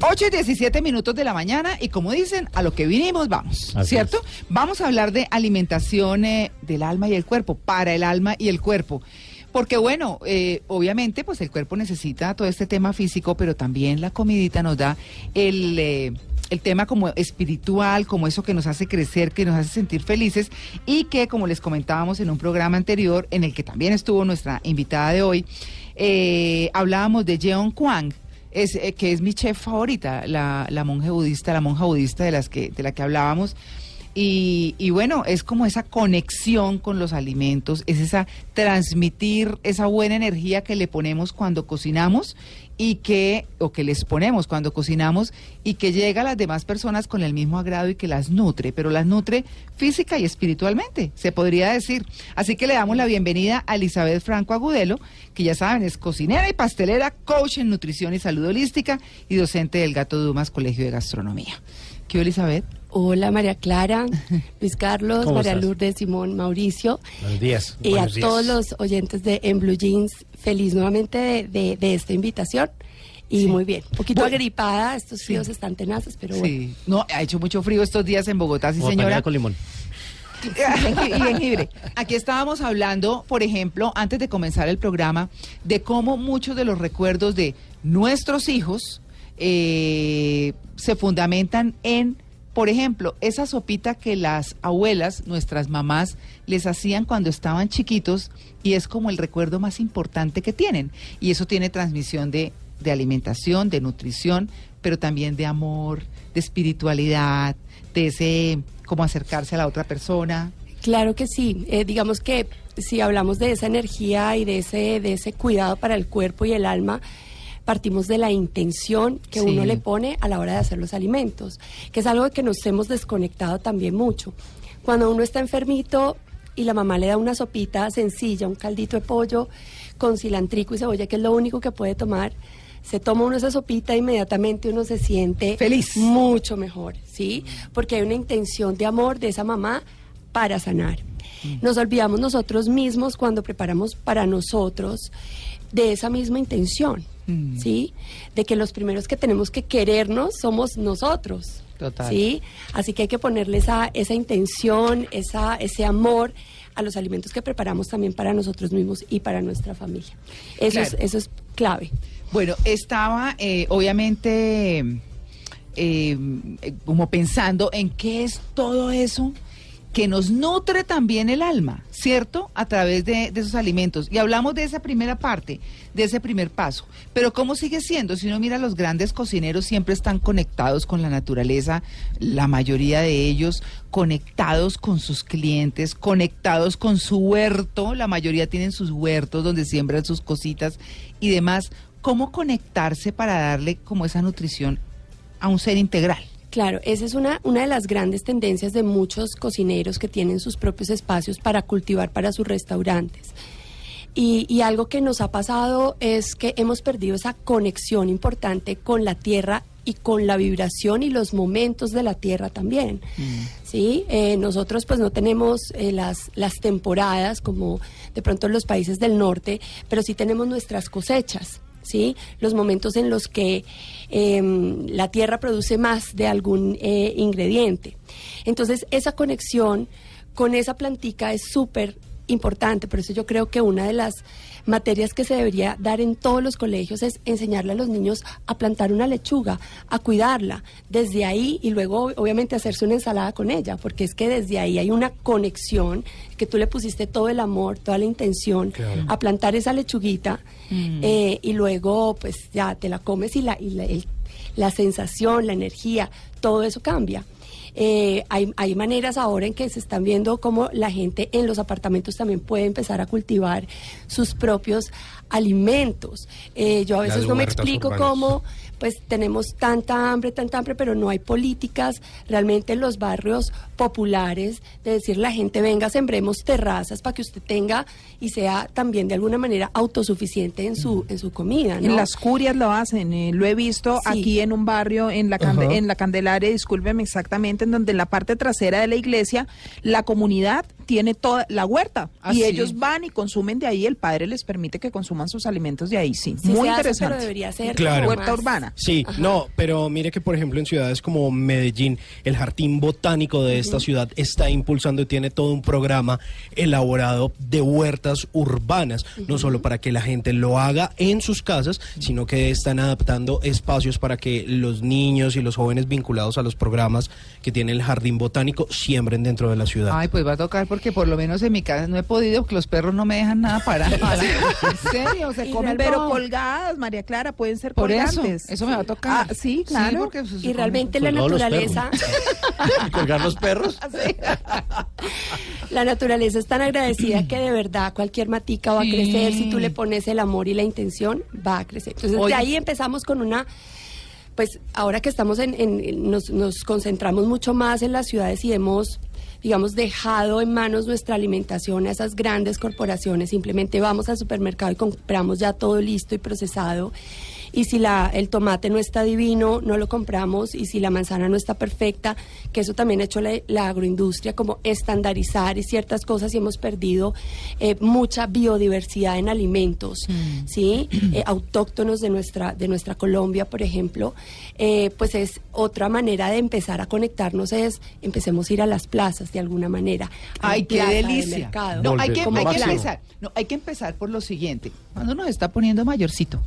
8 y 17 minutos de la mañana y como dicen, a lo que vinimos vamos, Así ¿cierto? Vamos a hablar de alimentación eh, del alma y el cuerpo, para el alma y el cuerpo. Porque bueno, eh, obviamente pues el cuerpo necesita todo este tema físico, pero también la comidita nos da el... eh, el tema como espiritual, como eso que nos hace crecer, que nos hace sentir felices y que, como les comentábamos en un programa anterior, en el que también estuvo nuestra invitada de hoy, eh, hablábamos de Jeon Kwang, eh, que es mi chef favorita, la, la monja budista, la monja budista de, las que, de la que hablábamos. Y, y bueno, es como esa conexión con los alimentos, es esa transmitir esa buena energía que le ponemos cuando cocinamos y que, o que les ponemos cuando cocinamos y que llega a las demás personas con el mismo agrado y que las nutre, pero las nutre física y espiritualmente, se podría decir. Así que le damos la bienvenida a Elizabeth Franco Agudelo, que ya saben, es cocinera y pastelera, coach en nutrición y salud holística y docente del Gato Dumas Colegio de Gastronomía. ¿Qué Elizabeth? Hola María Clara, Luis Carlos, ¿Cómo María estás? Lourdes, Simón, Mauricio Buenos días. y buenos a días. todos los oyentes de En Blue Jeans, feliz nuevamente de, de- de esta invitación y Sí. muy bien. Un poquito Bueno. agripada, estos Sí. fríos están tenaces, pero bueno. Sí. No, ha hecho mucho frío estos días en Bogotá, sí señora. con limón. y jengibre. Aquí estábamos hablando, por ejemplo, antes de comenzar el programa, de cómo muchos de los recuerdos de nuestros hijos eh, se fundamentan en, por ejemplo, esa sopita que las abuelas, nuestras mamás, les hacían cuando estaban chiquitos y es como el recuerdo más importante que tienen. Y eso tiene transmisión de, de alimentación, de nutrición, pero también de amor, de espiritualidad, de ese, como acercarse a la otra persona. Claro que sí. Eh, digamos que si hablamos de esa energía y de ese, de ese cuidado para el cuerpo y el alma, partimos de la intención que Sí. uno le pone a la hora de hacer los alimentos, que es algo que nos hemos desconectado también mucho. Cuando uno está enfermito y la mamá le da una sopita sencilla, un caldito de pollo con cilantrico y cebolla, que es lo único que puede tomar, se toma uno esa sopita e inmediatamente uno se siente Feliz. mucho mejor, ¿sí? Porque hay una intención de amor de esa mamá para sanar. Nos olvidamos nosotros mismos cuando preparamos para nosotros de esa misma intención, Mm. ¿sí? De que los primeros que tenemos que querernos somos nosotros. Total. ¿Sí? Así que hay que ponerle esa, esa intención, esa, ese amor a los alimentos que preparamos también para nosotros mismos y para nuestra familia. Eso, es, eso es clave. Bueno, estaba eh, obviamente eh, como pensando en qué es todo eso que nos nutre también el alma, ¿cierto? A través de, esos alimentos. Y hablamos de esa primera parte, de ese primer paso. Pero ¿cómo sigue siendo? Si uno mira, los grandes cocineros siempre están conectados con la naturaleza, la mayoría de ellos conectados con sus clientes, conectados con su huerto, la mayoría tienen sus huertos donde siembran sus cositas y demás. ¿Cómo conectarse para darle como esa nutrición a un ser integral? Claro, esa es una, una de las grandes tendencias de muchos cocineros que tienen sus propios espacios para cultivar para sus restaurantes. Y, y algo que nos ha pasado es que hemos perdido esa conexión importante con la tierra y con la vibración y los momentos de la tierra también. ¿sí? Eh, nosotros pues no tenemos eh, las, las temporadas como de pronto en los países del norte, pero sí tenemos nuestras cosechas. ¿Sí? Los momentos en los que em, la tierra produce más de algún eh, ingrediente. Entonces, esa conexión con esa plantica es súper importante, por eso yo creo que una de las materias que se debería dar en todos los colegios es enseñarle a los niños a plantar una lechuga, a cuidarla desde ahí y luego obviamente hacerse una ensalada con ella, porque es que desde ahí hay una conexión que tú le pusiste todo el amor, toda la intención Claro. a plantar esa lechuguita eh, y luego pues ya te la comes y la, y la, el- la sensación, la energía, todo eso cambia. Eh, hay, hay maneras ahora en que se están viendo cómo la gente en los apartamentos también puede empezar a cultivar sus propios alimentos. Eh, yo a veces no me explico urbanas. cómo pues tenemos tanta hambre, tanta hambre, pero no hay políticas realmente en los barrios populares de decir la gente venga, sembremos terrazas para que usted tenga y sea también de alguna manera autosuficiente en su en su comida, ¿no? En las curias lo hacen, eh, lo he visto Sí. aquí en un barrio, en la, Cande- en la Candelaria, discúlpeme exactamente, en donde en la parte trasera de la iglesia, la comunidad tiene toda la huerta ¿Ah, y sí? ellos van y consumen de ahí, el padre les permite que consuman sus alimentos de ahí, sí. Sí Muy se hace, interesante. pero debería ser Claro. Huerta urbana. Sí, no, pero mire que por ejemplo en ciudades como Medellín, el jardín botánico de esta ciudad está impulsando y tiene todo un programa elaborado de huertas urbanas, no solo para que la gente lo haga en sus casas, sino que están adaptando espacios para que los niños y los jóvenes vinculados a los programas que tiene el jardín botánico siembren dentro de la ciudad. Ay, pues va a tocar porque por lo menos en mi casa no he podido, porque los perros no me dejan nada para. ¿En serio? Se comen Pero colgadas, María Clara, pueden ser Por eso, colgantes. eso me va a tocar. Ah, sí, claro. porque pues, Y realmente la naturaleza ¿Y colgar los perros? La naturaleza es tan agradecida que de verdad cualquier matica va a Sí. crecer. Si tú le pones el amor y la intención, va a crecer. Entonces, Oye. de ahí empezamos con una. Pues ahora que estamos en. en- nos, nos concentramos mucho más en las ciudades y hemos, digamos, dejado en manos nuestra alimentación a esas grandes corporaciones. Simplemente vamos al supermercado y compramos ya todo listo y procesado. Y si la, el tomate no está divino, no lo compramos. Y si la manzana no está perfecta, que eso también ha hecho la, la agroindustria, como estandarizar y ciertas cosas y hemos perdido eh, mucha biodiversidad en alimentos, ¿sí? Eh, autóctonos de nuestra, de nuestra Colombia, por ejemplo. Eh, pues es otra manera de empezar a conectarnos, es empecemos a ir a las plazas de alguna manera. Ay, qué de delicia. No, hay que, hay que empezar. No, hay que empezar por lo siguiente. Cuando uno se está poniendo mayorcito,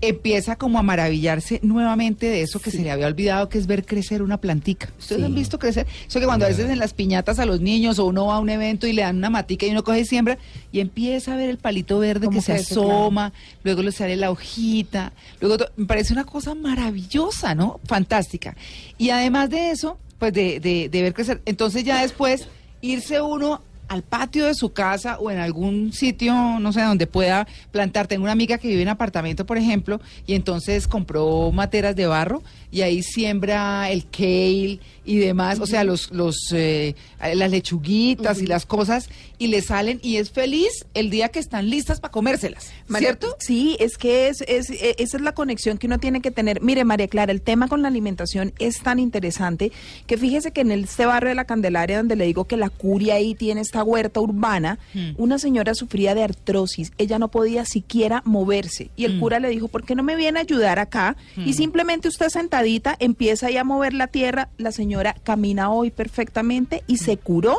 empieza como a maravillarse nuevamente de eso que se le había olvidado, que es ver crecer una plantica. ¿Ustedes han visto crecer? Eso que cuando a veces en las piñatas a los niños o uno va a un evento y le dan una matica y uno coge y siembra y empieza a ver el palito verde que se crece, asoma, luego le sale la hojita, luego me parece una cosa maravillosa, ¿no? Fantástica. Y además de eso, pues de, de, de ver crecer, entonces ya después irse uno al patio de su casa o en algún sitio, no sé, donde pueda plantar. Tengo una amiga que vive en apartamento, por ejemplo, y entonces compró materas de barro y ahí siembra el kale y demás, o sea, los, los, eh, las lechuguitas y las cosas, y le salen y es feliz el día que están listas para comérselas, María- ¿cierto? Sí, es que es, es, e- esa es la conexión que uno tiene que tener. Mire, María Clara, el tema con la alimentación es tan interesante que fíjese que en este barrio de la Candelaria, donde le digo que la curia ahí tiene esta huerta urbana, Mm. una señora sufría de artrosis. Ella no podía siquiera moverse. Y el Mm. cura le dijo, ¿por qué no me viene a ayudar acá? Y simplemente usted sentadita empieza ahí a mover la tierra. La señora camina hoy perfectamente y se curó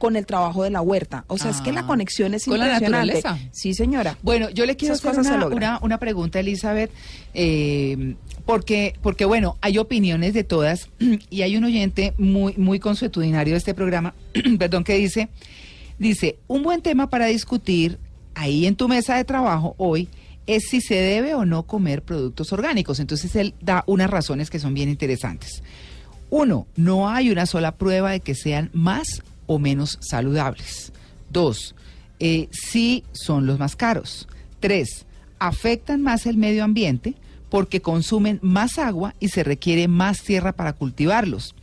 con el trabajo de la huerta. O sea, es que la Ah, conexión es con la naturaleza. Sí, señora. Bueno, yo le quiero Esas hacer una, una pregunta, Elizabeth, eh, porque, porque bueno, hay opiniones de todas y hay un oyente muy, muy consuetudinario de este programa, perdón, que dice, dice, un buen tema para discutir ahí en tu mesa de trabajo hoy es si se debe o no comer productos orgánicos. Entonces él da unas razones que son bien interesantes. Uno, no hay una sola prueba de que sean más o menos saludables. Dos, eh, sí son los más caros. Tres, afectan más el medio ambiente porque consumen más agua y se requiere más tierra para cultivarlos.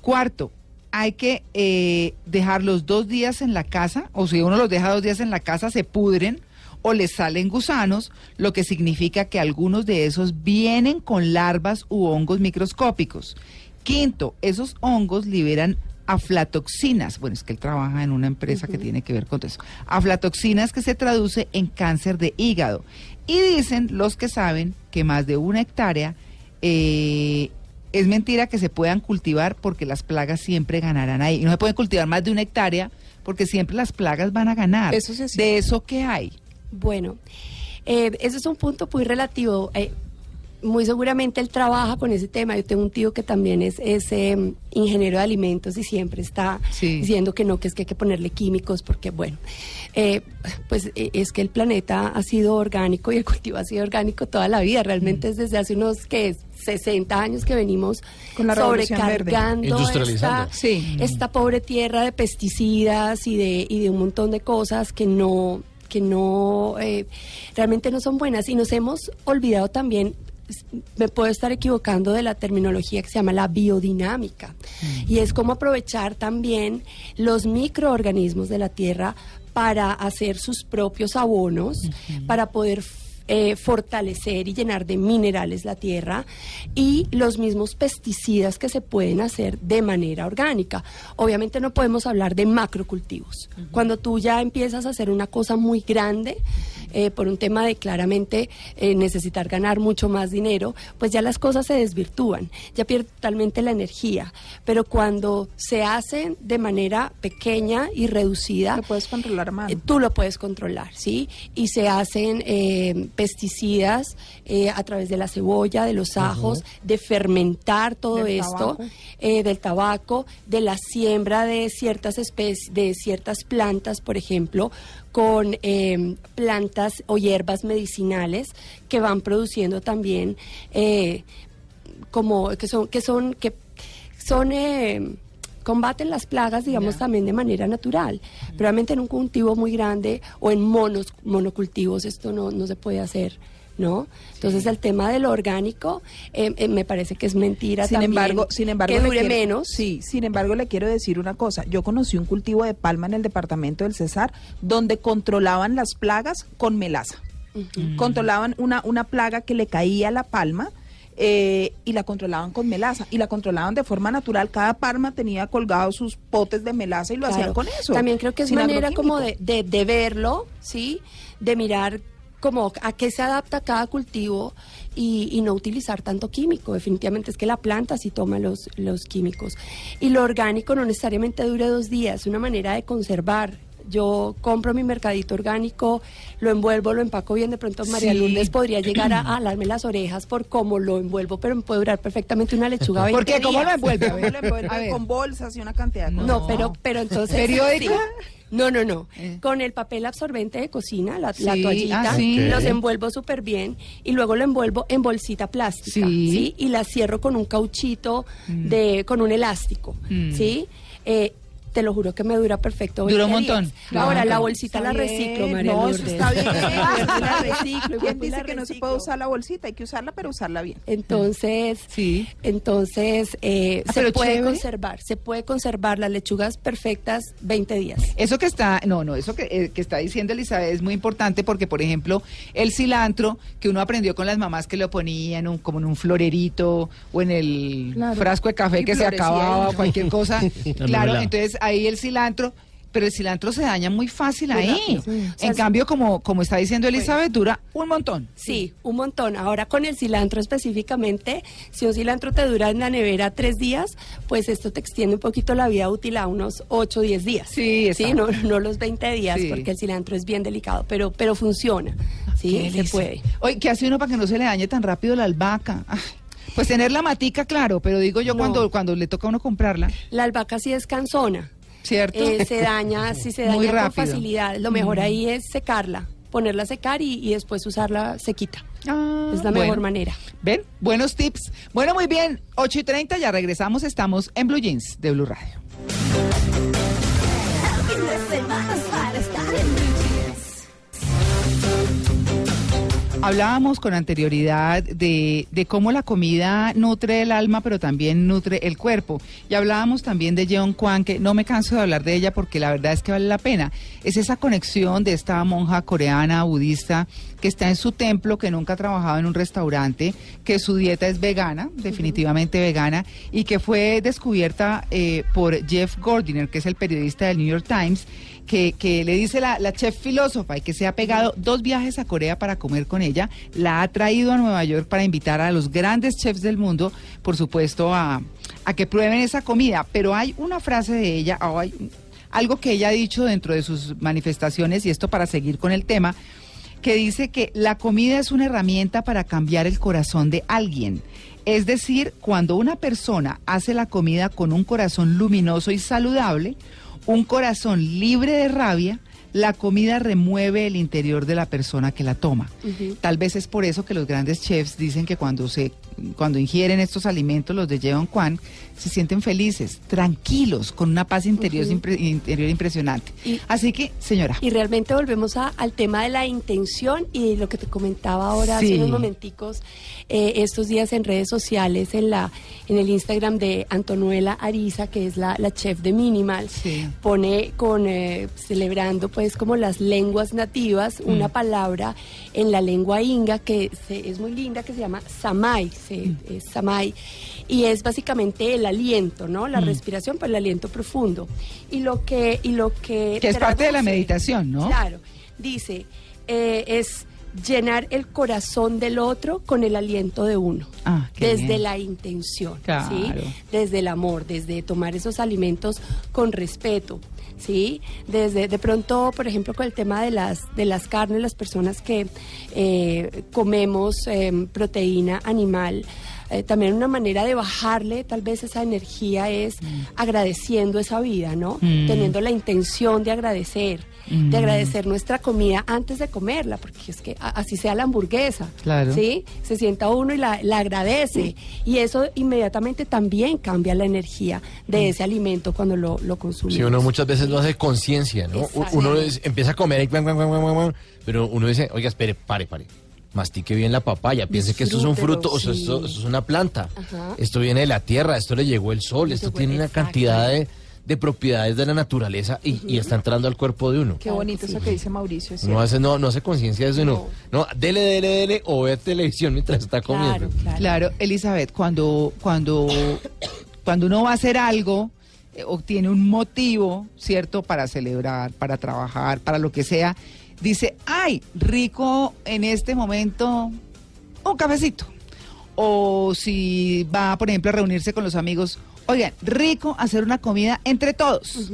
Cuarto, hay que eh, dejarlos dos días en la casa, o si uno los deja dos días en la casa, se pudren o les salen gusanos, lo que significa que algunos de esos vienen con larvas u hongos microscópicos. Quinto, esos hongos liberan aflatoxinas. Bueno, es que él trabaja en una empresa que tiene que ver con eso. Aflatoxinas que se traduce en cáncer de hígado. Y dicen los que saben que más de una hectárea eh, es mentira que se puedan cultivar porque las plagas siempre ganarán ahí. Y no se pueden cultivar más de una hectárea porque siempre las plagas van a ganar. Eso sí es de eso que hay. Bueno, eh, ese es un punto muy relativo. Eh, muy seguramente él trabaja con ese tema. Yo tengo un tío que también es, es em, ingeniero de alimentos y siempre está Sí. diciendo que no, que es que hay que ponerle químicos porque, bueno, eh, pues eh, es que el planeta ha sido orgánico y el cultivo ha sido orgánico toda la vida. Realmente es desde hace unos que 60 años que venimos Con la sobrecargando esta, Sí. esta pobre tierra de pesticidas y de, y de un montón de cosas que no que no eh, realmente no son buenas y nos hemos olvidado también me puedo estar equivocando de la terminología que se llama la biodinámica. Y es como aprovechar también los microorganismos de la tierra para hacer sus propios abonos para poder eh, fortalecer y llenar de minerales la tierra y los mismos pesticidas que se pueden hacer de manera orgánica. Obviamente no podemos hablar de macrocultivos. Cuando tú ya empiezas a hacer una cosa muy grande, eh, por un tema de claramente eh, necesitar ganar mucho más dinero, pues ya las cosas se desvirtúan, ya pierde totalmente la energía. Pero cuando se hacen de manera pequeña y reducida, Lo puedes controlar más. eh, tú lo puedes controlar, ¿sí? Y se hacen eh, pesticidas eh, a través de la cebolla, de los ajos, de fermentar todo Del esto, tabaco. eh, del tabaco, de la siembra de ciertas especies, de ciertas plantas, por ejemplo, con eh, plantas o hierbas medicinales que van produciendo también eh, como que son que son que son eh, combaten las plagas digamos también de manera natural. Pero realmente en un cultivo muy grande o en monos monocultivos esto no, no se puede hacer no entonces el tema de lo orgánico eh, eh, me parece que es mentira sin también embargo, sin embargo, que dure quiero- menos Sí, sin embargo, le quiero decir una cosa. Yo conocí un cultivo de palma en el departamento del Cesar donde controlaban las plagas con melaza. Controlaban una, una plaga que le caía a la palma. eh, y la controlaban con melaza y la controlaban de forma natural. Cada palma tenía colgados sus potes de melaza y lo hacían con eso. También creo que es manera como de, de, de verlo, ¿sí? De mirar como a qué se adapta cada cultivo y, y no utilizar tanto químico. Definitivamente es que la planta sí toma los, los químicos. Y lo orgánico no necesariamente dure dos días, es una manera de conservar. Yo compro mi mercadito orgánico, lo envuelvo, lo empaco bien. De pronto María Sí. Lourdes podría llegar a, a alarme las orejas por cómo lo envuelvo, pero me puede durar perfectamente una lechuga 20 ¿Por qué? ¿Cómo lo días. envuelve? A ¿Cómo ver, lo a ver. con bolsas y una cantidad de cosas. No, pero, pero entonces. ¿Periódico? No, no, no. Eh. Con el papel absorbente de cocina, la, la Sí, toallita, ah, sí. los envuelvo súper bien y luego lo envuelvo en bolsita plástica, Sí. ¿sí? Y la cierro con un cauchito, de, con un elástico, Mm. ¿sí? Eh, te lo juro que me dura perfecto. Dura 20 un montón, Ahora, la bolsita la bien, reciclo, María No, Lourdes. eso está bien. la reciclo, ¿Quién igual dice la que no se puede usar la bolsita? Hay que usarla, pero usarla bien. Entonces, Sí. entonces eh, Ah, se puede chévere. conservar, se puede conservar las lechugas perfectas 20 días. Eso que está, no, no, eso que, eh, que está diciendo Elizabeth es muy importante porque, por ejemplo, el cilantro que uno aprendió con las mamás que lo ponían un- como en un florerito o en el Claro. frasco de café Y que se acababa, ahí. cualquier cosa. claro, entonces ahí el cilantro, pero el cilantro se daña muy fácil Muy ahí. rápido. Sí. O sea, en sí. cambio, como, como está diciendo Elizabeth, dura un montón. Sí, un montón. Ahora con el cilantro específicamente, si un cilantro te dura en la nevera tres días, pues esto te extiende un poquito la vida útil a unos 8 o 10 días. Sí, sí no, no los 20 días, Sí. porque el cilantro es bien delicado, pero, pero funciona. Sí, se puede. Oye, ¿qué hace uno para que no se le dañe tan rápido la albahaca? Ay, pues tener la matica, claro, pero digo yo No. cuando, cuando le toca a uno comprarla, La albahaca sí es cansona. ¿cierto? Eh, se daña, si se Muy daña con facilidad. Lo mejor ahí es secarla, ponerla a secar y, y después usarla sequita. Ah, es la bueno. mejor manera. ¿Ven? Buenos tips. Bueno, muy bien. 8 y 30, ya regresamos. Estamos en Blue Jeans de Blue Radio. Hablábamos con anterioridad de, de cómo la comida nutre el alma, pero también nutre el cuerpo. Y hablábamos también de Jeon Kwan, que no me canso de hablar de ella porque la verdad es que vale la pena. Es esa conexión de esta monja coreana budista que está en su templo, que nunca ha trabajado en un restaurante, que su dieta es vegana, definitivamente vegana, y que fue descubierta eh, por Jeff Gordiner, que es el periodista del New York Times, que, le dice la, chef filósofa y que se ha pegado dos viajes a Corea para comer con ella, la ha traído a Nueva York para invitar a los grandes chefs del mundo, por supuesto, a, que prueben esa comida. Pero hay una frase de ella, algo que ella ha dicho dentro de sus manifestaciones, y esto para seguir con el tema, que dice que la comida es una herramienta para cambiar el corazón de alguien. Es decir, cuando una persona hace la comida con un corazón luminoso y saludable, un corazón libre de rabia, la comida remueve el interior de la persona que la toma. Tal vez es por eso que los grandes chefs dicen que cuando se cuando ingieren estos alimentos, los de Jeon Kwan, se sienten felices, tranquilos, con una paz interior, interior impresionante. Así que, señora. Y realmente volvemos al tema de la intención y lo que te comentaba ahora hace unos momenticos, eh, estos días en redes sociales, en la en el Instagram de Antonuela Ariza, que es la, chef de Minimal, pone con eh, celebrando pues como las lenguas nativas, una mm. palabra en la lengua inga que es muy linda, que se llama Samai es Samai, y es básicamente el aliento, ¿no? La mm. respiración, pues el aliento profundo. Y lo que... Y lo que, que es parte de la meditación, ¿no? Claro, dice, eh, es llenar el corazón del otro con el aliento de uno, ah, desde la intención, ¿sí? desde el amor, desde tomar esos alimentos con respeto. ¿Sí? Desde de pronto, por ejemplo, con el tema de las de las carnes, las personas que eh, comemos em, proteína animal, eh, también una manera de bajarle tal vez esa energía es mm. agradeciendo esa vida, ¿no? Mm. Teniendo la intención de agradecer, de mm. agradecer nuestra comida antes de comerla, porque es que así sea la hamburguesa, claro. ¿sí? Se sienta uno y la, agradece y eso inmediatamente también cambia la energía de ese alimento cuando lo, lo consumimos. Sí, uno muchas veces lo hace conciencia, ¿no? Uno empieza a comer y pero uno dice, oiga, espere, pare, pare mastique bien la papaya, piense que esto es un fruto, o sea, esto, es una planta, esto viene de la tierra, esto le llegó el sol, esto tiene una cantidad de, propiedades de la naturaleza y, está entrando al cuerpo de uno. Qué bonito eso que dice Mauricio. no hace, no, no hace conciencia de eso, no. no. dele, dele, dele, o ve televisión mientras está comiendo. Claro, Elizabeth, cuando, cuando, cuando uno va a hacer algo, eh, obtiene un motivo, ¿cierto?, para celebrar, para trabajar, para lo que sea dice, ay, rico en este momento un cafecito. O si va, por ejemplo, a reunirse con los amigos, oigan, rico hacer una comida entre todos.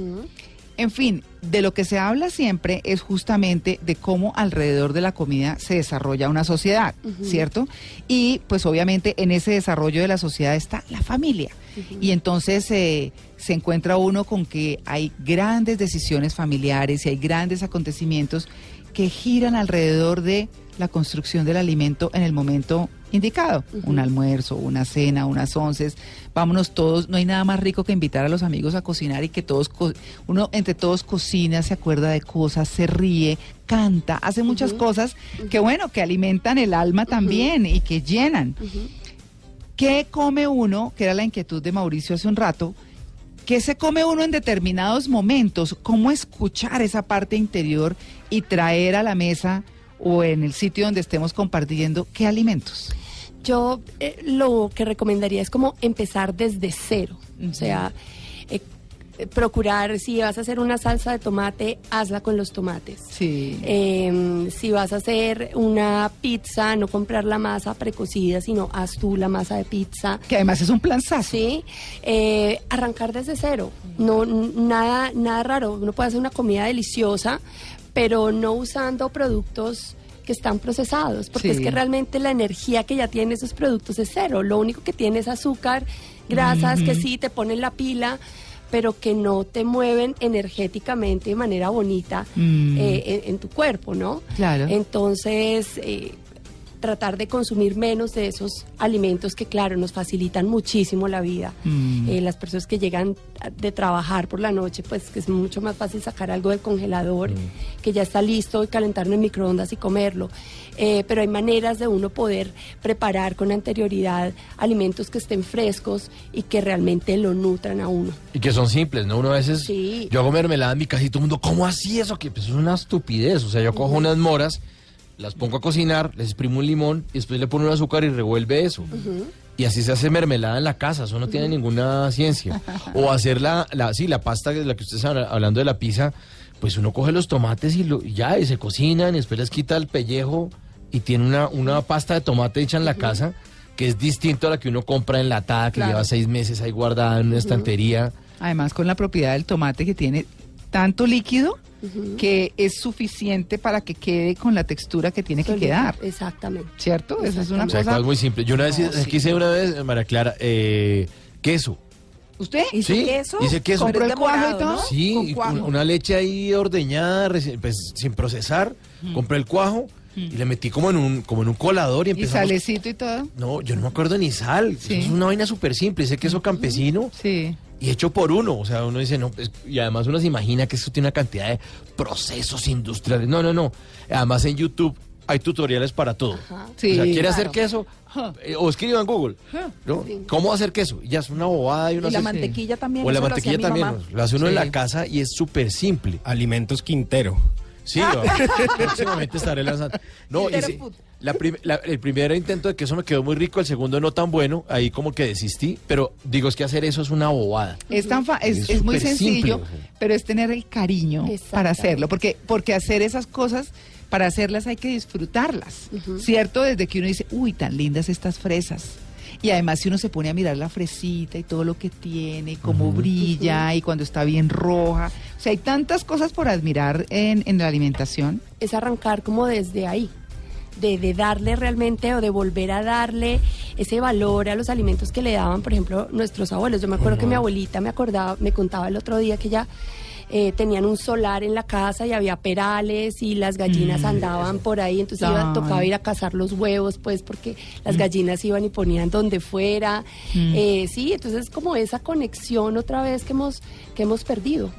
En fin, de lo que se habla siempre es justamente de cómo alrededor de la comida se desarrolla una sociedad, ¿cierto? Y pues obviamente en ese desarrollo de la sociedad está la familia. Y entonces eh, se encuentra uno con que hay grandes decisiones familiares y hay grandes acontecimientos que giran alrededor de la construcción del alimento en el momento indicado. Un almuerzo, una cena, unas once. Vámonos todos. No hay nada más rico que invitar a los amigos a cocinar y que todos, uno entre todos cocina, se acuerda de cosas, se ríe, canta, hace muchas cosas que, bueno, que alimentan el alma también y que llenan. ¿Qué come uno? Que era la inquietud de Mauricio hace un rato. ¿Qué se come uno en determinados momentos? ¿Cómo escuchar esa parte interior y traer a la mesa o en el sitio donde estemos compartiendo qué alimentos? Yo eh, lo que recomendaría es como empezar desde cero. O sea, eh, procurar, si vas a hacer una salsa de tomate, hazla con los tomates. Sí. Em, si vas a hacer una pizza, no comprar la masa precocida, sino haz tú la masa de pizza. Que además es un planzazo. Sí. Eh, arrancar desde cero. No, nada, nada raro. Uno puede hacer una comida deliciosa, pero no usando productos que están procesados, porque es que realmente la energía que ya tiene esos productos es cero. Lo único que tiene es azúcar, grasas que sí te ponen la pila, pero que no te mueven energéticamente de manera bonita mm. eh, en, tu cuerpo, ¿no? Claro. Entonces, eh, tratar de consumir menos de esos alimentos que, claro, nos facilitan muchísimo la vida. Mm. Eh, las personas que llegan de trabajar por la noche, pues que es mucho más fácil sacar algo del congelador, mm. que ya está listo y calentarlo en microondas y comerlo. Eh, pero hay maneras de uno poder preparar con anterioridad alimentos que estén frescos y que realmente lo nutran a uno. Y que son simples, ¿no? Uno a veces, yo hago mermelada en mi casa y todo el mundo, ¿cómo así eso? Que pues, es una estupidez. O sea, yo cojo unas moras las pongo a cocinar, les exprimo un limón y después le pongo un azúcar y revuelve eso. Y así se hace mermelada en la casa, eso no tiene ninguna ciencia. O hacer la, la, sí, la pasta, de la que usted está hablando de la pizza, pues uno coge los tomates y, lo, ya, y se cocinan, y después les quita el pellejo y tiene una, una pasta de tomate hecha en la casa, que es distinto a la que uno compra enlatada, que lleva seis meses ahí guardada en una estantería. Además, con la propiedad del tomate que tiene tanto líquido que es suficiente para que quede con la textura que tiene que quedar. Exactamente. ¿Cierto? Esa es una O sea, cosa... es muy simple. Yo una vez No, sí. quise una vez, María Clara, eh, queso. ¿Usted? ¿Hizo Sí, queso? hice queso. ¿Compró el cuajo y todo? ¿no? Sí, y una leche ahí ordeñada, pues, sin procesar. Compré el cuajo y le metí como en un como en un colador y ¿Y empezamos. salecito y todo? No, yo no me acuerdo ni sal. Sí. Es una vaina súper simple. Ese queso campesino Sí. Y hecho por uno. O sea, uno dice, no, pues, y además uno se imagina que eso tiene una cantidad de procesos industriales. No, no, no. Además en YouTube hay tutoriales para todo. Sí, o sea, ¿quiere claro. hacer queso? Eh, o escriba en Google. ¿no? ¿Cómo hacer queso? Y ya es una bobada y uno Y la mantequilla también. O la mantequilla también. Lo hace uno en la casa y es súper simple. Alimentos Quintero. Sí, próximamente estaré lanzando. No, la prim- la- el primer intento de queso me quedó muy rico, el segundo no tan bueno, ahí como que desistí, pero digo, es que hacer eso es una bobada. Es tan fa- es, Es es muy sencillo, simple, pero es tener el cariño para hacerlo, porque porque hacer esas cosas para hacerlas hay que disfrutarlas, ¿cierto? Desde que uno dice, "Uy, tan lindas estas fresas." Y además si uno se pone a mirar la fresita y todo lo que tiene, y cómo brilla y cuando está bien roja, o sea, hay tantas cosas por admirar en, en la alimentación. es arrancar como desde ahí, de, de darle realmente o de volver a darle ese valor a los alimentos que le daban, por ejemplo, nuestros abuelos. Yo me acuerdo que mi abuelita me acordaba, me contaba el otro día que ya eh, tenían un solar en la casa y había perales y las gallinas andaban por ahí, entonces iba- tocaba ir a cazar los huevos, pues porque las gallinas iban y ponían donde fuera. Eh, sí, entonces como esa conexión otra vez que hemos, que hemos perdido.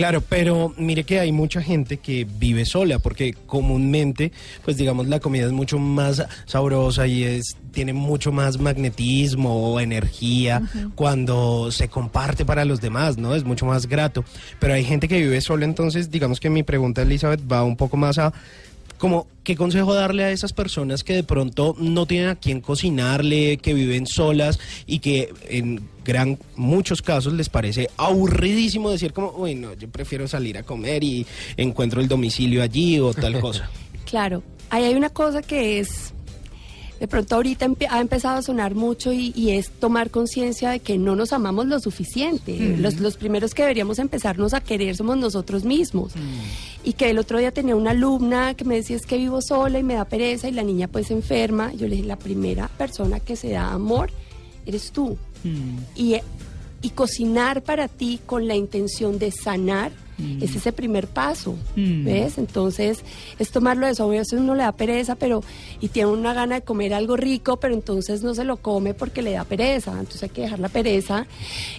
Claro, pero mire que hay mucha gente que vive sola, porque comúnmente, pues digamos, la comida es mucho más sabrosa y es tiene mucho más magnetismo o energía cuando se comparte para los demás, ¿no? Es mucho más grato. Pero hay gente que vive sola, entonces digamos que mi pregunta, Elizabeth, va un poco más a como qué consejo darle a esas personas que de pronto no tienen a quién cocinarle, que viven solas y que en gran muchos casos les parece aburridísimo decir como, uy, no, yo prefiero salir a comer y encuentro el domicilio allí o tal cosa. Claro, ahí hay una cosa que es, de pronto ahorita empe- ha empezado a sonar mucho y, y es tomar conciencia de que no nos amamos lo suficiente. los, los primeros que deberíamos empezarnos a querer somos nosotros mismos. Y que el otro día tenía una alumna que me decía es que vivo sola y me da pereza y la niña pues enferma. Yo le dije, la primera persona que se da amor eres tú. Y, y cocinar para ti con la intención de sanar es ese primer paso, Mm. ¿ves? Entonces, es tomarlo de eso. A veces uno le da pereza, pero y tiene una gana de comer algo rico, pero entonces no se lo come porque le da pereza. Entonces hay que dejar la pereza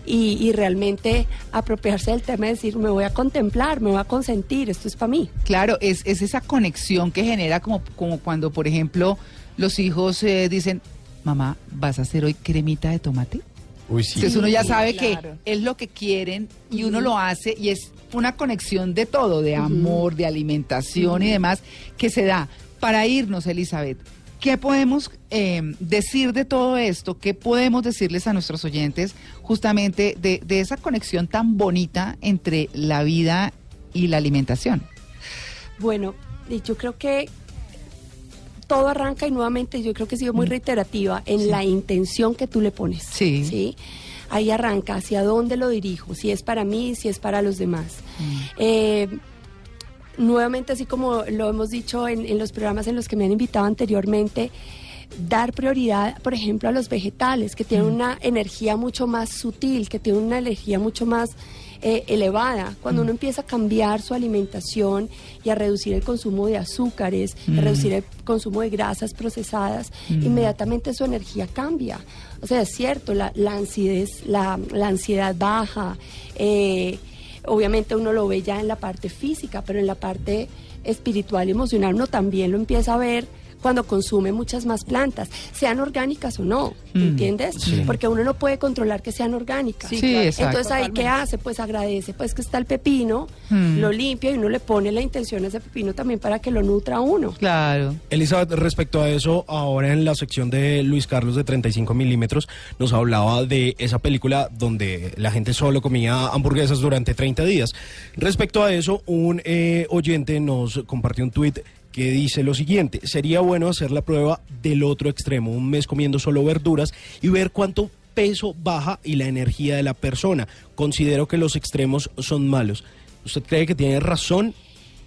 y, y realmente apropiarse del tema y decir, me voy a contemplar, me voy a consentir, esto es para mí. Claro, es, es esa conexión que genera como, como cuando, por ejemplo, los hijos eh, dicen, mamá, ¿vas a hacer hoy cremita de tomate? Uy, sí. Entonces uno ya Sí, sabe claro. que es lo que quieren y uno lo hace y es una conexión de todo, de amor, de alimentación y demás, que se da. Para irnos, Elizabeth, ¿qué podemos eh, decir de todo esto? ¿Qué podemos decirles a nuestros oyentes justamente de, de esa conexión tan bonita entre la vida y la alimentación? Bueno, yo creo que todo arranca y nuevamente yo creo que he sido muy reiterativa en la intención que tú le pones. Sí. Ahí arranca, hacia dónde lo dirijo, si es para mí, si es para los demás. Eh, nuevamente, así como lo hemos dicho en, en los programas en los que me han invitado anteriormente, dar prioridad, por ejemplo, a los vegetales, que tienen una energía mucho más sutil, que tienen una energía mucho más eh, elevada. Cuando uno empieza a cambiar su alimentación y a reducir el consumo de azúcares, a reducir el consumo de grasas procesadas, inmediatamente su energía cambia. O sea, es cierto, la, la, la ansiedad baja. eh, obviamente uno lo ve ya en la parte física, pero en la parte espiritual y emocional uno también lo empieza a ver cuando consume muchas más plantas, sean orgánicas o no, ¿entiendes? Porque uno no puede controlar que sean orgánicas. Sí, Sí, claro. exacto. Entonces ahí qué hace, pues agradece, pues que está el pepino, Mm. lo limpia y uno le pone la intención a ese pepino también para que lo nutra uno. Claro. Elizabeth, respecto a eso, ahora en la sección de Luis Carlos de 35 milímetros, nos hablaba de esa película donde la gente solo comía hamburguesas durante 30 días. Respecto a eso, un eh, oyente nos compartió un tuit que dice lo siguiente, sería bueno hacer la prueba del otro extremo, un mes comiendo solo verduras y ver cuánto peso baja y la energía de la persona. Considero que los extremos son malos. ¿Usted cree que tiene razón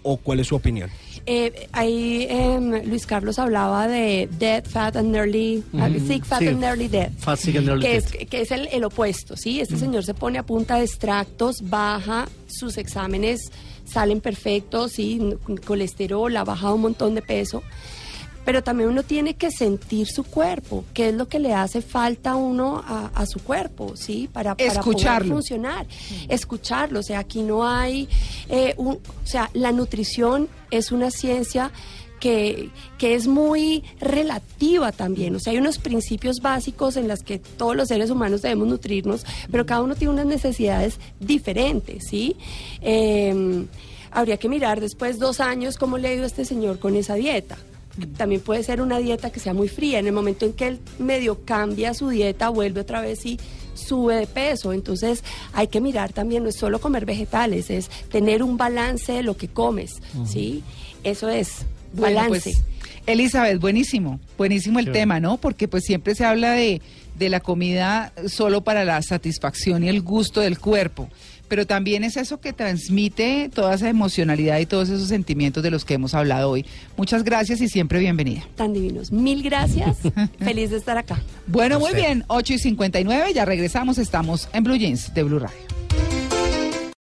o cuál es su opinión? Eh, ahí em, Luis Carlos hablaba de dead, fat and nearly, uh sick, fat and nearly dead. Fat, sick and nearly que dead. Es, que es el, el opuesto, ¿sí? Este señor se pone a punta de extractos, baja sus exámenes, salen perfectos, ¿sí? Colesterol, ha bajado un montón de peso pero también uno tiene que sentir su cuerpo, qué es lo que le hace falta a uno a, su cuerpo, ¿sí? Para, para poder funcionar, escucharlo, o sea, aquí no hay, eh, o sea, la nutrición es una ciencia que, que, es muy relativa también. O sea, hay unos principios básicos en los que todos los seres humanos debemos nutrirnos, pero cada uno tiene unas necesidades diferentes, ¿sí? Em, habría que mirar después dos años cómo le ha ido a este señor con esa dieta. También puede ser una dieta que sea muy fría. En el momento en que él medio cambia su dieta, vuelve otra vez y sube de peso. Entonces hay que mirar también, no es solo comer vegetales, es tener un balance de lo que comes. ¿sí? Eso es pues, balance. Elizabeth, buenísimo, buenísimo el tema, ¿no? Porque pues siempre se habla de, de la comida solo para la satisfacción y el gusto del cuerpo pero también es eso que transmite toda esa emocionalidad y todos esos sentimientos de los que hemos hablado hoy. Muchas gracias y siempre bienvenida. Tan divinos. Mil gracias. Feliz de estar acá. Bueno, muy bien. 8 y 59, ya regresamos. Estamos en Blue Jeans de Blue Radio.